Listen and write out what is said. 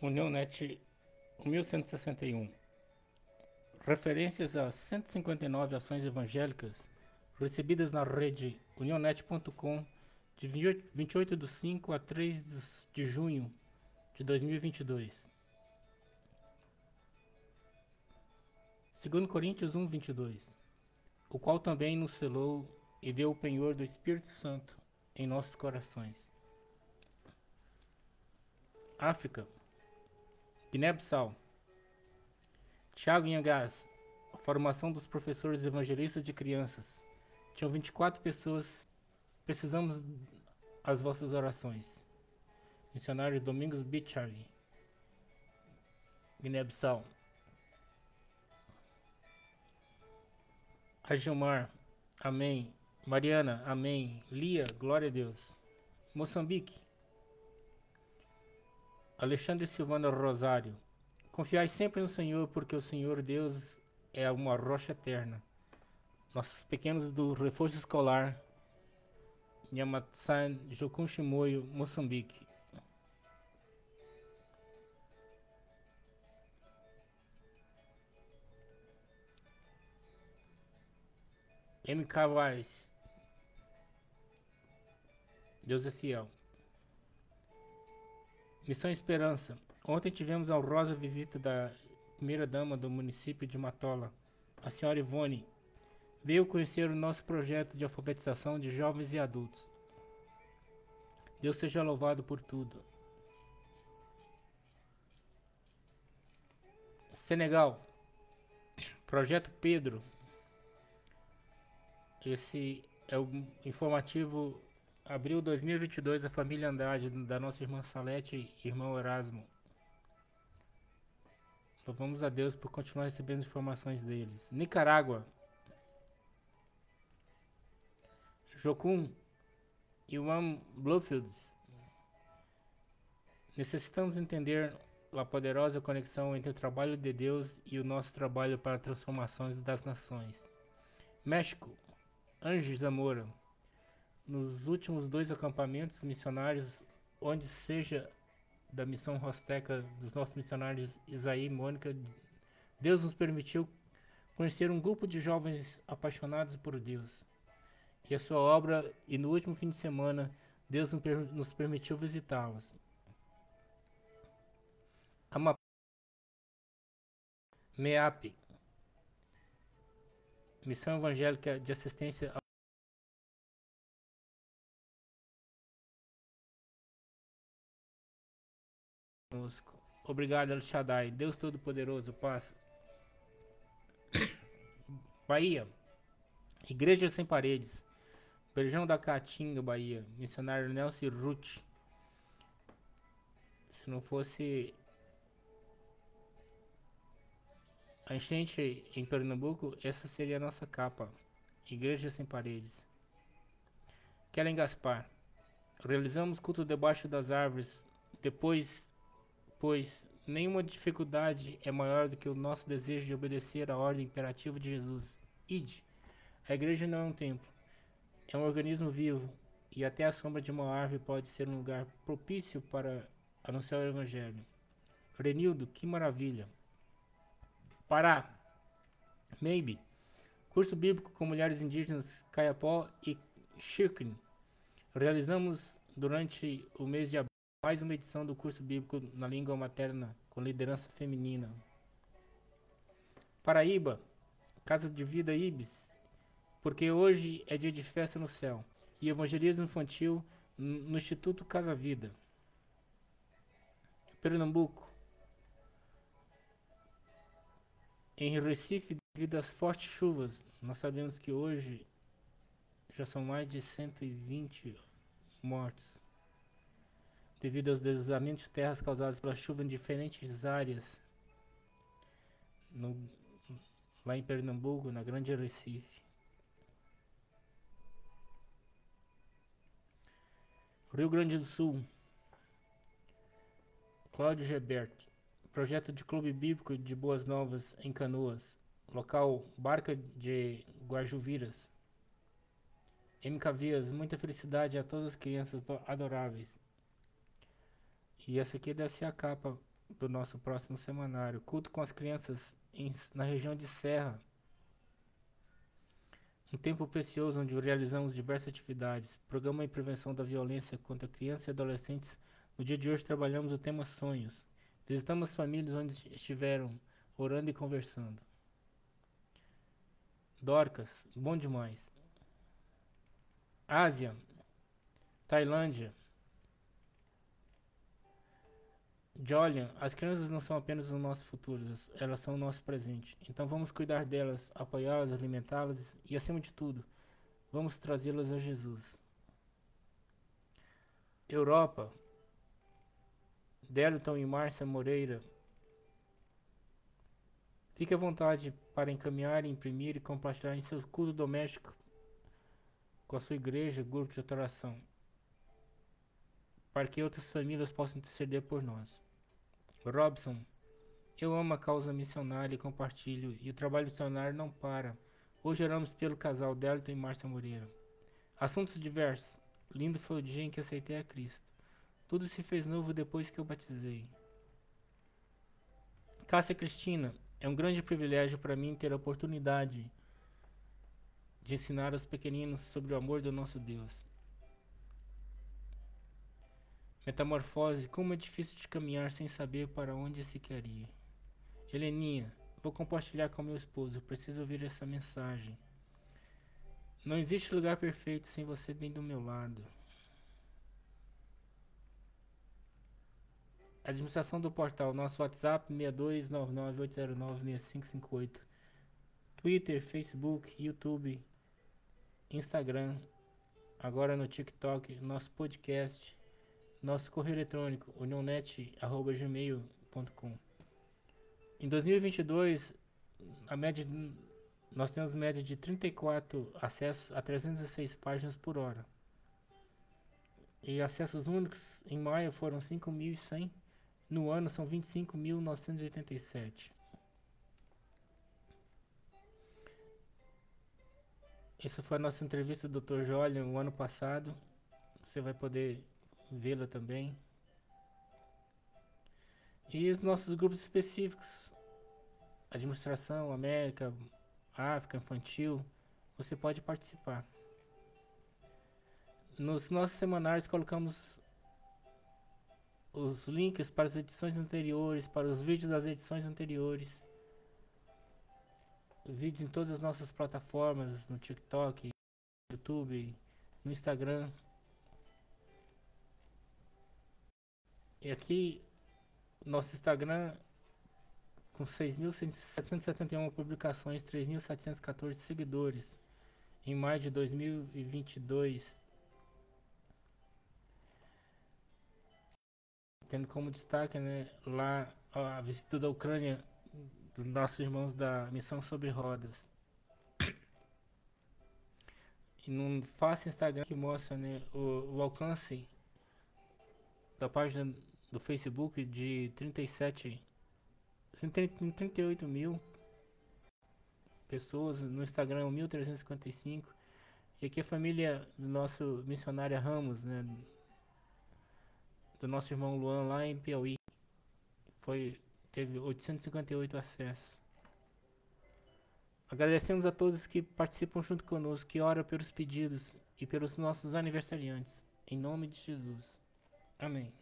União Net 1161. Referências a 159 ações evangélicas recebidas na rede unionet.com de 28 de 5 a 3 de junho de 2022. Segundo Coríntios 1, 22. O qual também nos selou e deu o penhor do Espírito Santo em nossos corações. África, Guiné-Bissau, Tiago Inhagás, formação dos professores evangelistas de crianças. Tinham 24 pessoas. Precisamos as vossas orações. Missionário Domingos Bichari, Guiné-Bissau. Agilmar, amém. Mariana, amém. Lia, glória a Deus. Moçambique. Alexandre Silvano Rosário. Confiai sempre no Senhor, porque o Senhor Deus é uma rocha eterna. Nossos pequenos do reforço escolar, Nhamatsan Jokun Shimoyo, Moçambique. MK Weiss. Deus é fiel. Missão Esperança. Ontem tivemos a honrosa visita da primeira-dama do município de Matola, a senhora Ivone. Veio conhecer o nosso projeto de alfabetização de jovens e adultos. Deus seja louvado por tudo. Senegal. Projeto Pedro. Esse é o informativo abril 2022 da família Andrade, da nossa irmã Salete e irmão Erasmo. Louvamos a Deus por continuar recebendo informações deles. Nicarágua. Jocum Juan Bluefields. Necessitamos entender a poderosa conexão entre o trabalho de Deus e o nosso trabalho para a transformação das nações. México. Anjos Zamora. Nos últimos dois acampamentos missionários, onde seja da missão Rosteca dos nossos missionários Isaí e Mônica, Deus nos permitiu conhecer um grupo de jovens apaixonados por Deus e a sua obra, e no último fim de semana, Deus nos permitiu visitá-los. Amapá, MEAP, Missão Evangélica de Assistência Obrigado, El Shaddai, Deus Todo-Poderoso, paz. Bahia, Igreja Sem Paredes, Beijão da Caatinga, Bahia, missionário Nelson Ruth. Se não fosse a enchente em Pernambuco, essa seria a nossa capa. Igreja Sem Paredes. Kellen Gaspar. Realizamos culto debaixo das árvores, depois pois nenhuma dificuldade é maior do que o nosso desejo de obedecer à ordem imperativa de Jesus. Ide. A igreja não é um templo, é um organismo vivo, e até a sombra de uma árvore pode ser um lugar propício para anunciar o evangelho. Renildo, que maravilha. Pará. Maybe. Curso bíblico com mulheres indígenas Caiapó e Shirkin. Realizamos durante o mês de abril mais uma edição do curso bíblico na língua materna com liderança feminina. Paraíba, Casa de Vida Ibis, porque hoje é dia de festa no céu, e evangelismo infantil no Instituto Casa Vida. Pernambuco, em Recife, devido às fortes chuvas, nós sabemos que hoje já são mais de 120 mortes devido aos deslizamentos de terras causados pela chuva em diferentes áreas no, lá em Pernambuco, na Grande Recife. Rio Grande do Sul, Cláudio Geberto, projeto de Clube Bíblico de Boas Novas em Canoas, local Barca de Guajuviras. MK Vias, muita felicidade a todas as crianças adoráveis. E essa aqui deve ser a capa do nosso próximo semanário. Culto com as crianças em, na região de Serra. Um tempo precioso onde realizamos diversas atividades. Programa em prevenção da violência contra crianças e adolescentes. No dia de hoje trabalhamos o tema sonhos. Visitamos famílias onde estiveram orando e conversando. Dorcas, bom demais. Ásia, Tailândia. Jolian, as crianças não são apenas o nosso futuro, elas são o nosso presente. Então vamos cuidar delas, apoiá-las, alimentá-las e, acima de tudo, vamos trazê-las a Jesus. Europa, Delton e Márcia Moreira. Fique à vontade para encaminhar, imprimir e compartilhar em seus cultos domésticos com a sua igreja, grupo de adoração, para que outras famílias possam interceder por nós. Robson, eu amo a causa missionária e compartilho, e o trabalho missionário não para. Hoje oramos pelo casal Delton e Márcia Moreira. Assuntos diversos. Lindo foi o dia em que aceitei a Cristo. Tudo se fez novo depois que eu batizei. Cássia Cristina, é um grande privilégio para mim ter a oportunidade de ensinar aos pequeninos sobre o amor do nosso Deus. Metamorfose, como é difícil de caminhar sem saber para onde se quer ir. Heleninha, vou compartilhar com meu esposo, preciso ouvir essa mensagem. Não existe lugar perfeito sem você bem do meu lado. Administração do portal, nosso WhatsApp 62998096558. Twitter, Facebook, YouTube, Instagram, agora no TikTok, nosso podcast, nosso correio eletrônico, unionet.gmail.com. Em 2022, a média, nós temos média de 34 acessos a 306 páginas por hora. E acessos únicos em maio foram 5.100 no ano são 25.987. Essa foi a nossa entrevista do Dr. Jolia o ano passado. Você vai poder vê-la também. E os nossos grupos específicos, administração, América, África, infantil, você pode participar. Nos nossos semanários colocamos os links para as edições anteriores, para os vídeos das edições anteriores. Vídeos em todas as nossas plataformas, no TikTok, YouTube, no Instagram. E aqui, nosso Instagram com 6.771 publicações, 3.714 seguidores em maio de 2022. tendo como destaque né, lá a visita da Ucrânia dos nossos irmãos da Missão Sobre Rodas. E num fácil Instagram que mostra né, o, o alcance da página do Facebook de 37, 38 mil pessoas, no Instagram 1355. E aqui a família do nosso missionário Ramos, né, do nosso irmão Luan lá em Piauí. Foi, teve 858 acessos. Agradecemos a todos que participam junto conosco, que oram pelos pedidos e pelos nossos aniversariantes. Em nome de Jesus. Amém.